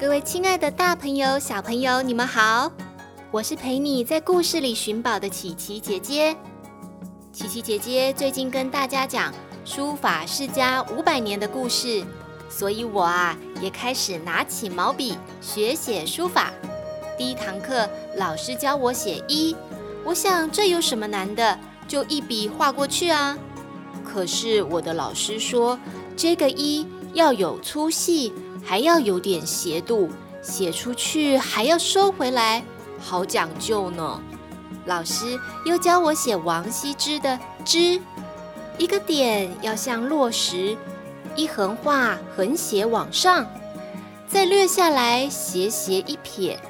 各位亲爱的大朋友、小朋友，你们好！我是陪你在故事里寻宝的琪琪姐姐。琪琪姐姐最近跟大家讲书法世家五百年的故事，所以我啊也开始拿起毛笔学写书法。第一堂课，老师教我写一，我想这有什么难的，就一笔画过去啊。可是我的老师说，这个一要有粗细。还要有点斜度，写出去还要收回来，好讲究呢。老师又教我写王羲之的“之”，一个点要像落石，一横画横斜往上，再略下来斜斜一撇，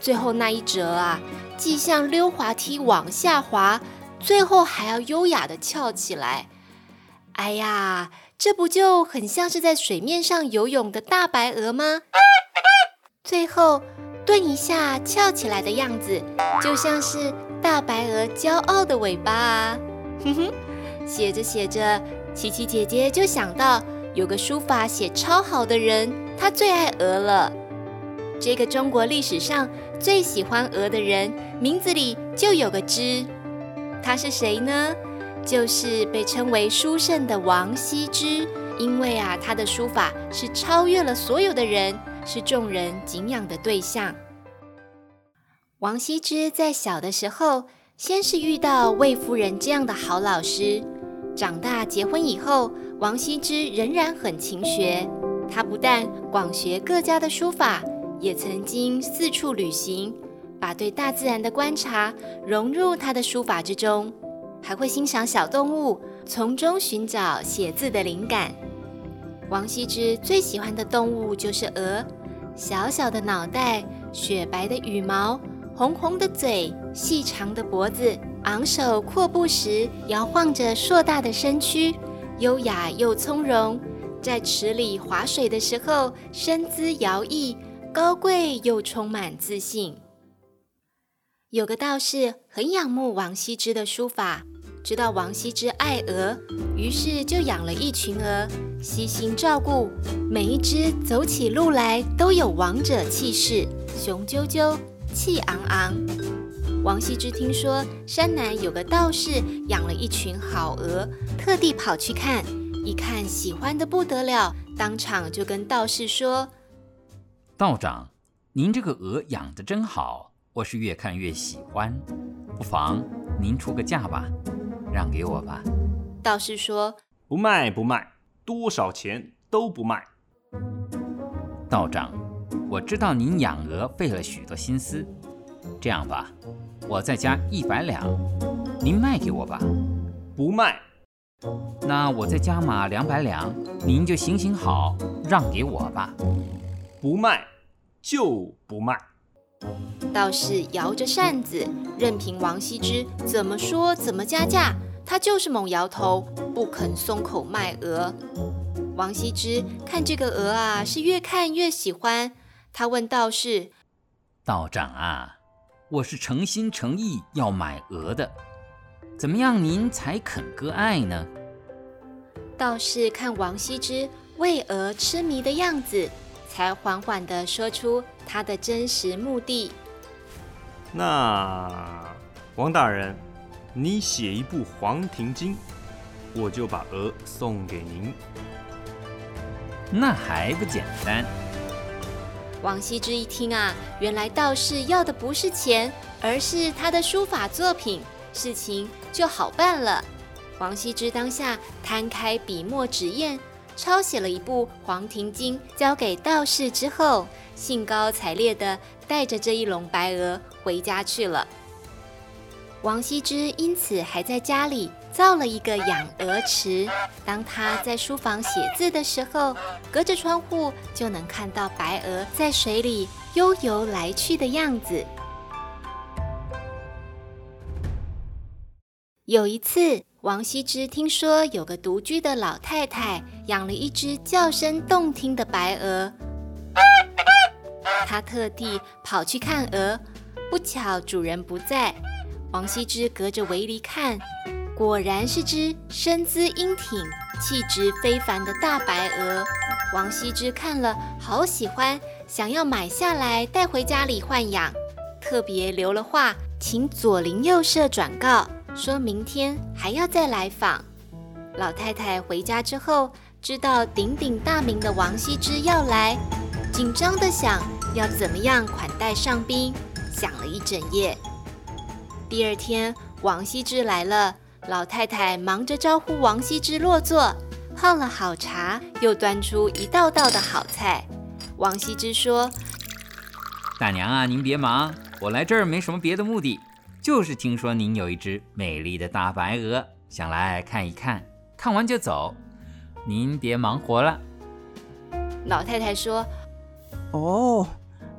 最后那一折啊，既像溜滑梯往下滑，最后还要优雅地翘起来。哎呀！这不就很像是在水面上游泳的大白鹅吗？最后顿一下翘起来的样子，就像是大白鹅骄傲的尾巴啊！哼哼，写着写着，琪琪姐姐就想到有个书法写超好的人，他最爱鹅了。这个中国历史上最喜欢鹅的人，名字里就有个之，他是谁呢？就是被称为书圣的王羲之，因为啊，他的书法是超越了所有的人，是众人敬仰的对象。王羲之在小的时候，先是遇到魏夫人这样的好老师，长大结婚以后，王羲之仍然很勤学。他不但广学各家的书法，也曾经四处旅行，把对大自然的观察融入他的书法之中。还会欣赏小动物，从中寻找写字的灵感。王羲之最喜欢的动物就是鹅，小小的脑袋，雪白的羽毛，红红的嘴，细长的脖子，昂首阔步时摇晃着硕大的身躯，优雅又从容。在池里划水的时候，身姿摇曳，高贵又充满自信。有个道士很仰慕王羲之的书法。知道王羲之爱鹅，于是就养了一群鹅，悉心照顾，每一只走起路来都有王者气势，雄赳赳，气昂昂。王羲之听说山南有个道士养了一群好鹅，特地跑去看，一看喜欢的不得了，当场就跟道士说：“道长，您这个鹅养的真好，我是越看越喜欢，不妨您出个价吧。”让给我吧，道士说：“不卖，不卖，多少钱都不卖。”道长，我知道您养鹅费了许多心思，这样吧，我再加一百两，您卖给我吧。不卖。那我再加码两百两，您就行行好，让给我吧。不卖，就不卖。道士摇着扇子，任凭王羲之怎么说怎么加价，他就是猛摇头，不肯松口卖鹅。王羲之看这个鹅啊，是越看越喜欢。他问道士：“道长啊，我是诚心诚意要买鹅的，怎么样您才肯割爱呢？”道士看王羲之为鹅痴迷的样子，才缓缓地说出他的真实目的。那王大人，你写一部《黄庭经》，我就把鹅送给您。那还不简单？王羲之一听啊，原来道士要的不是钱，而是他的书法作品，事情就好办了。王羲之当下摊开笔墨纸砚。抄写了一部《黄庭经》，交给道士之后，兴高采烈地带着这一笼白鹅回家去了。王羲之因此还在家里造了一个养鹅池。当他在书房写字的时候，隔着窗户就能看到白鹅在水里悠游来去的样子。有一次，王羲之听说有个独居的老太太养了一只叫声动听的白鹅，他特地跑去看鹅，不巧主人不在。王羲之隔着围篱看，果然是只身姿英挺、气质非凡的大白鹅。王羲之看了好喜欢，想要买下来带回家里豢养，特别留了话，请左邻右舍转告，说明天还要再来访。老太太回家之后，知道鼎鼎大名的王羲之要来，紧张的想要怎么样款待上宾，想了一整夜。第二天，王羲之来了，老太太忙着招呼王羲之落座，泡了好茶，又端出一道道的好菜。王羲之说：“大娘啊，您别忙，我来这儿没什么别的目的，就是听说您有一只美丽的大白鹅，想来看一看，看完就走。您别忙活了。”老太太说：“哦，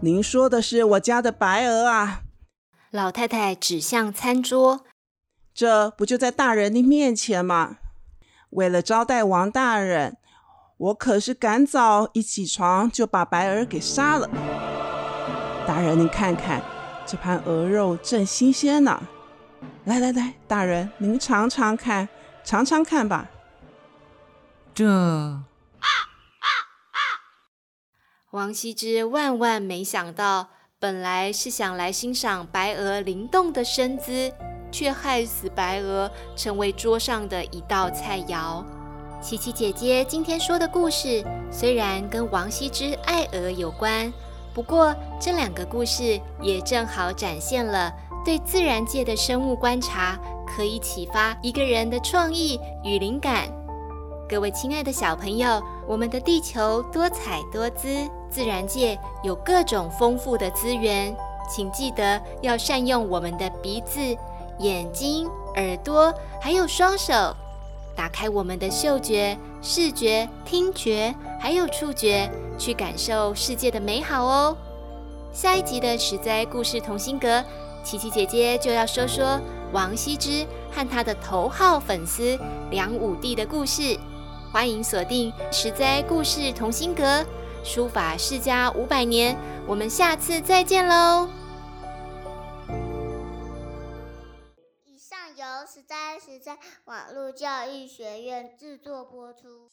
您说的是我家的白鹅啊。”老太太指向餐桌，这不就在大人的面前吗？为了招待王大人，我可是赶早一起床就把白鹅给杀了。大人，您看看，这盘鹅肉正新鲜呢。来来来，大人您尝尝看，尝尝看吧。这……王羲之万万没想到。本来是想来欣赏白鹅灵动的身姿，却害死白鹅成为桌上的一道菜肴。琪琪姐姐今天说的故事虽然跟王羲之爱鹅有关，不过这两个故事也正好展现了对自然界的生物观察可以启发一个人的创意与灵感。各位亲爱的小朋友，我们的地球多彩多姿。自然界有各种丰富的资源，请记得要善用我们的鼻子、眼睛、耳朵，还有双手，打开我们的嗅觉、视觉、听觉，还有触觉，去感受世界的美好哦。下一集的十灾故事同心阁，琪琪姐姐就要说说王羲之和他的头号粉丝梁武帝的故事。欢迎锁定十灾故事同心阁。书法世家五百年，我们下次再见喽！以上由十灾十灾网络教育学院制作播出。